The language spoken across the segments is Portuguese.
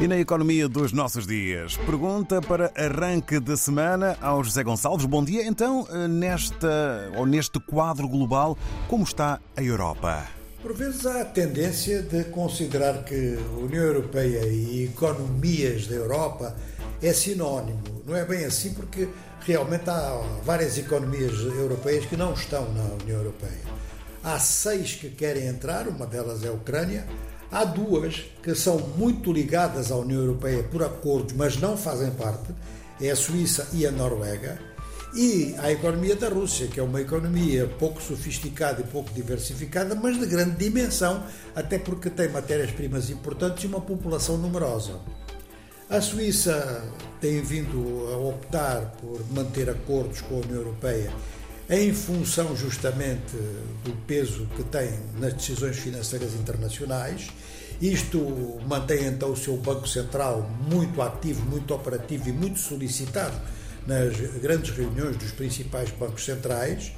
E na economia dos nossos dias, pergunta para arranque de semana ao José Gonçalves. Bom dia. Então, nesta ou neste quadro global, como está a Europa? Por vezes há a tendência de considerar que União Europeia e economias da Europa é sinónimo. Não é bem assim porque realmente há várias economias europeias que não estão na União Europeia. Há seis que querem entrar, uma delas é a Ucrânia. Há duas que são muito ligadas à União Europeia por acordos, mas não fazem parte, é a Suíça e a Noruega. E a economia da Rússia, que é uma economia pouco sofisticada e pouco diversificada, mas de grande dimensão, até porque tem matérias-primas importantes e uma população numerosa. A Suíça tem vindo a optar por manter acordos com a União Europeia em função justamente do peso que tem nas decisões financeiras internacionais. Isto mantém então o seu Banco Central muito ativo, muito operativo e muito solicitado nas grandes reuniões dos principais bancos centrais.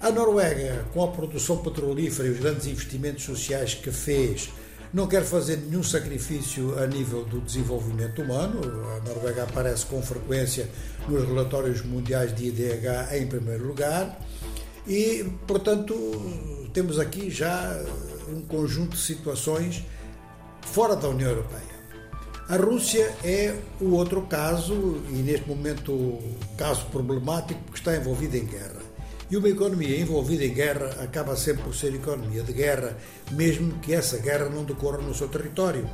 A Noruega, com a produção petrolífera e os grandes investimentos sociais que fez, não quer fazer nenhum sacrifício a nível do desenvolvimento humano. A Noruega aparece com frequência nos relatórios mundiais de IDH em primeiro lugar. E, portanto, temos aqui já um conjunto de situações fora da União Europeia. A Rússia é o outro caso, e neste momento caso problemático, porque está envolvida em guerra. E uma economia envolvida em guerra acaba sempre por ser economia de guerra, mesmo que essa guerra não decorra no seu território.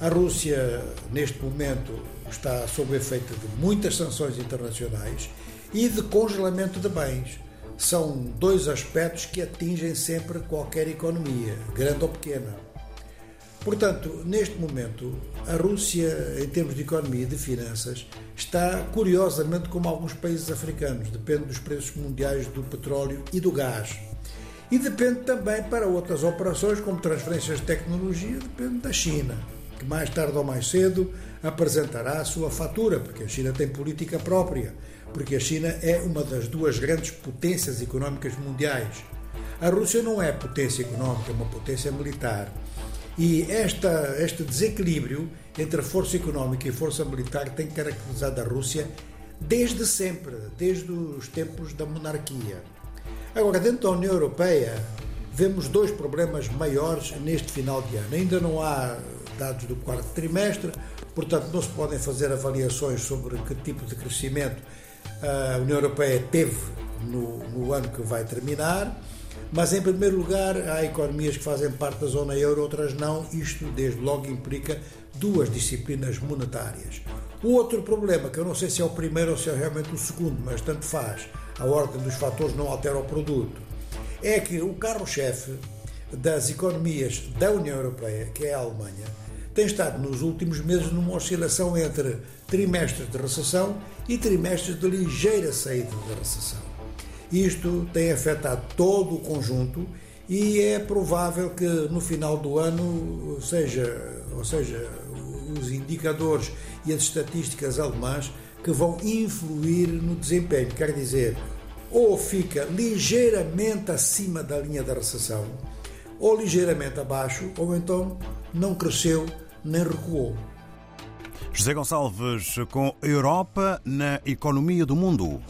A Rússia, neste momento, está sob efeito de muitas sanções internacionais e de congelamento de bens. São dois aspectos que atingem sempre qualquer economia, grande ou pequena. Portanto, neste momento, a Rússia, em termos de economia e de finanças, está curiosamente como alguns países africanos, depende dos preços mundiais do petróleo e do gás. E depende também para outras operações, como transferências de tecnologia, depende da China, que mais tarde ou mais cedo apresentará a sua fatura, porque a China tem política própria, porque a China é uma das duas grandes potências económicas mundiais. A Rússia não é potência económica, é uma potência militar. E esta, este desequilíbrio entre a força económica e a força militar tem caracterizado a Rússia desde sempre, desde os tempos da monarquia. Agora, dentro da União Europeia, vemos dois problemas maiores neste final de ano. Ainda não há dados do quarto trimestre, portanto, não se podem fazer avaliações sobre que tipo de crescimento a União Europeia teve no, no ano que vai terminar. Mas, em primeiro lugar, há economias que fazem parte da zona euro, outras não. Isto, desde logo, implica duas disciplinas monetárias. O outro problema, que eu não sei se é o primeiro ou se é realmente o segundo, mas tanto faz, a ordem dos fatores não altera o produto, é que o carro-chefe das economias da União Europeia, que é a Alemanha, tem estado nos últimos meses numa oscilação entre trimestres de recessão e trimestres de ligeira saída da recessão. Isto tem afetado todo o conjunto e é provável que no final do ano, seja, ou seja, os indicadores e as estatísticas alemãs que vão influir no desempenho. Quer dizer, ou fica ligeiramente acima da linha da recessão, ou ligeiramente abaixo, ou então não cresceu nem recuou. José Gonçalves com Europa na economia do mundo.